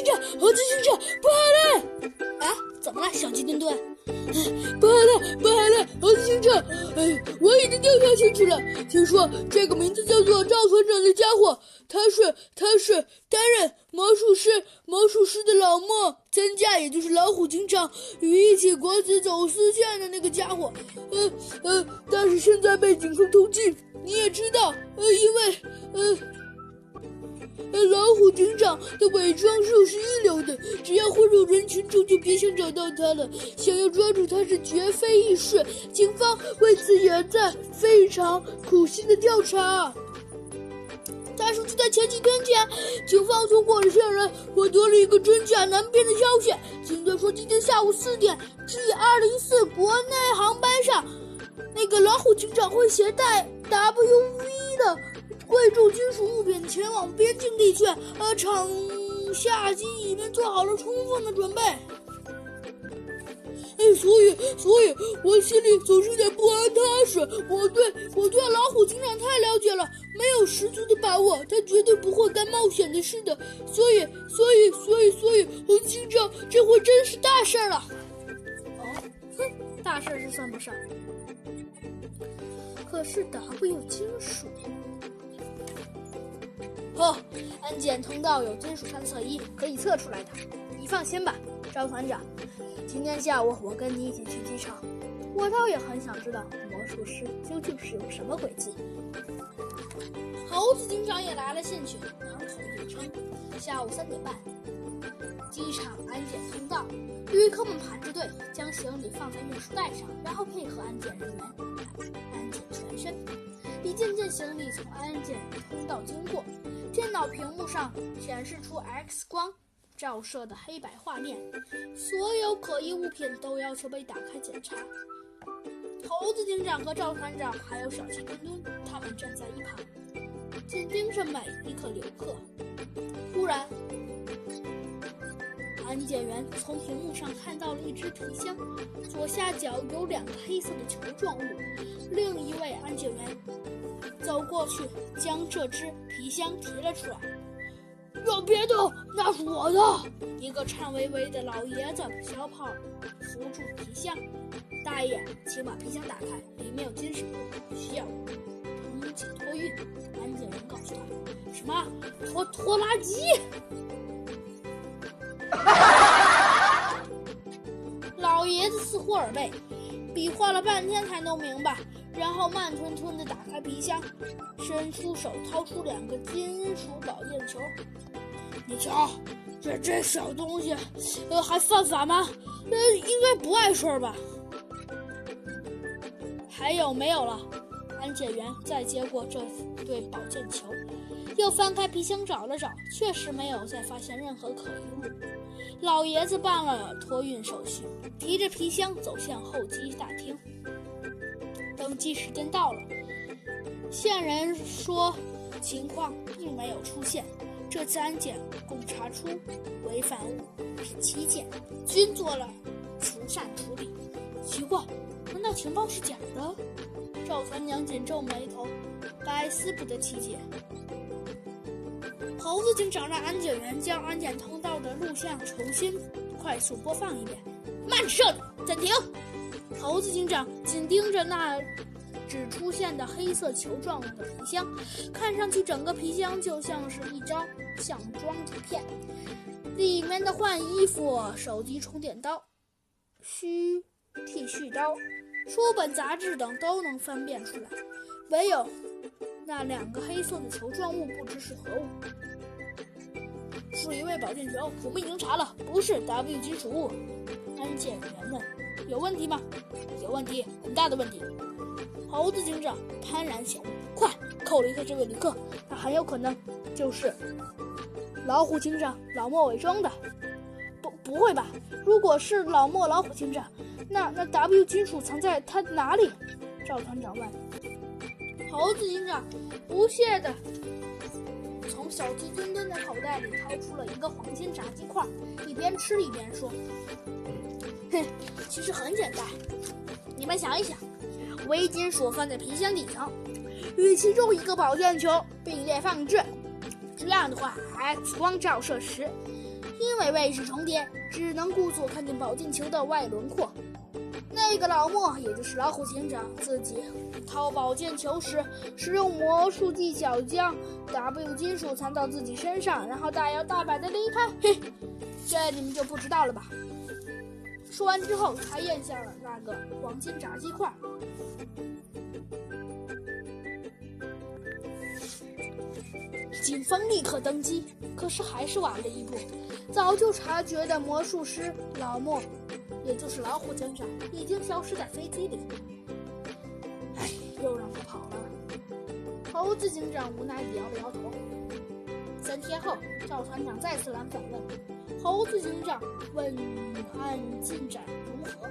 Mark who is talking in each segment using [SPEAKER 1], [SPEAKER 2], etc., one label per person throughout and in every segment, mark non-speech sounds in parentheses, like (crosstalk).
[SPEAKER 1] 警长，猴子警长，不好了！
[SPEAKER 2] 啊，怎么了，小鸡墩墩？
[SPEAKER 1] 不好了，不好了，猴子警长！哎，我已经调查清楚了，听说这个名字叫做赵团长的家伙，他是他是担任魔术师魔术师的老莫，增加也就是老虎警长与一起国子走私线的那个家伙。呃呃，但是现在被警方通缉，你也知道，呃，因为呃。老虎警长的伪装术是一流的，只要混入人群中，就别想找到他了。想要抓住他是绝非易事，警方为此也在非常苦心的调查。但是就在前几天前，警方从过线人获得了一个真假难辨的消息，警队说今天下午四点，G 二零四国内航班上，那个老虎警长会携带 WV 的。贵重金属物品前往边境地区，呃，场下机已经做好了充分的准备。哎，所以，所以我心里总是有点不安踏实。我对我对老虎警长太了解了，没有十足的把握，他绝对不会干冒险的事的。所以，所以，所以，所以，红警长，这回真是大事了。
[SPEAKER 2] 哦，哼，大事是算不上。可是 W 金属。
[SPEAKER 3] 哦，安检通道有金属探测仪可以测出来的。你放心吧，赵团长。今天下午我跟你一起去机场。我倒也很想知道魔术师究竟是有什么诡计。
[SPEAKER 2] 猴子警长也来了兴趣，两口一称。下午三点半，机场安检通道，旅客们排着队，将行李放在运输带上，然后配合安检人员安检全身。一件件行李从安检通道经过。电脑屏幕上显示出 X 光照射的黑白画面，所有可疑物品都要求被打开检查。猴子警长和赵团长还有小鸡墩墩，他们站在一旁，紧盯着每一个游客。突然，安检员从屏幕上看到了一只皮箱，左下角有两个黑色的球状物。另一位安检员。走过去，将这只皮箱提了出来。
[SPEAKER 1] 让别动，那是我的。
[SPEAKER 2] 一个颤巍巍的老爷子小跑扶住皮箱。大爷，请把皮箱打开，里面有金属，需要通气托运。安检员告诉他：“什么？拖拖拉机？” (laughs) 老爷子似乎耳背，比划了半天才弄明白。然后慢吞吞地打开皮箱，伸出手掏出两个金属保健球。你瞧，这这小东西，呃，还犯法吗？呃，应该不碍事儿吧？还有没有了？安检员再接过这对保健球，又翻开皮箱找了找，确实没有再发现任何可疑物。老爷子办了托运手续，提着皮箱走向候机大厅。登机时间到了，线人说情况并没有出现。这次安检共查出违反物品七件，均做了除善处理。奇怪，难道情报是假的？赵团长紧皱眉头，百思不得其解。猴子警长让安检员将安检通道的录像重新快速播放一遍。慢射，暂停。猴子警长紧盯着那只出现的黑色球状的皮箱，看上去整个皮箱就像是一张相装图片，里面的换衣服、手机充电刀、须剃须刀、书本、杂志等都能分辨出来，唯有那两个黑色的球状物不知是何物。是一位保健球，我们已经查了，不是 W 金属物。安检员们。有问题吗？有问题，很大的问题。猴子警长幡然醒悟，快扣离开这位旅客，他很有可能就是老虎警长老莫伪装的。不，不会吧？如果是老莫老虎警长，那那 W 金属藏在他哪里？赵团长问。猴子警长不屑的从小鸡墩墩的口袋里掏出了一个黄金炸鸡块，一边吃一边说。哼，其实很简单，你们想一想，微金属放在皮箱底层，与其中一个保健球并列放置，这样的话，X 光照射时，因为位置重叠，只能故作看见保健球的外轮廓。那个老莫，也就是老虎警长，自己掏宝剑球时，使用魔术技巧将 W 金属藏到自己身上，然后大摇大摆的离开。嘿，这你们就不知道了吧？说完之后，他咽下了那个黄金炸鸡块。警方立刻登机，可是还是晚了一步。早就察觉的魔术师老莫，也就是老虎警长，已经消失在飞机里。哎，又让他跑了。猴子警长无奈地摇了摇头。三天后，赵团长再次来访问。猴子警长问案进展如何？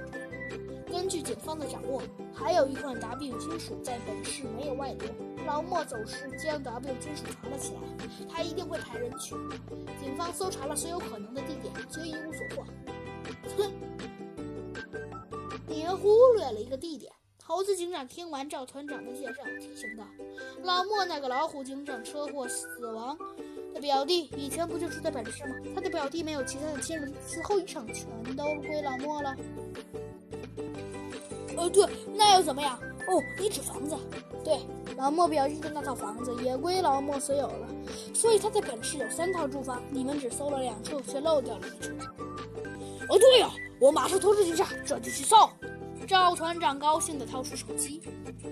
[SPEAKER 2] 根据警方的掌握，还有一块 W 金属在本市没有外流。老莫走时将 W 金属藏了起来，他一定会派人去。警方搜查了所有可能的地点，却一无所获。哼，你们忽略了一个地点。猴子警长听完赵团长的介绍，提醒道：“老莫那个老虎警长车祸死亡的表弟，以前不就住在本市吗？他的表弟没有其他的亲人，死后遗产全都归老莫了。”
[SPEAKER 1] 呃，对，那又怎么样？
[SPEAKER 2] 哦，你指房子？对，老莫表弟的那套房子也归老莫所有了，所以他在本市有三套住房，你们只搜了两处，却漏掉了一处。
[SPEAKER 1] 哦，对呀，我马上通知警察，这就去送。
[SPEAKER 2] 赵团长高兴地掏出手机。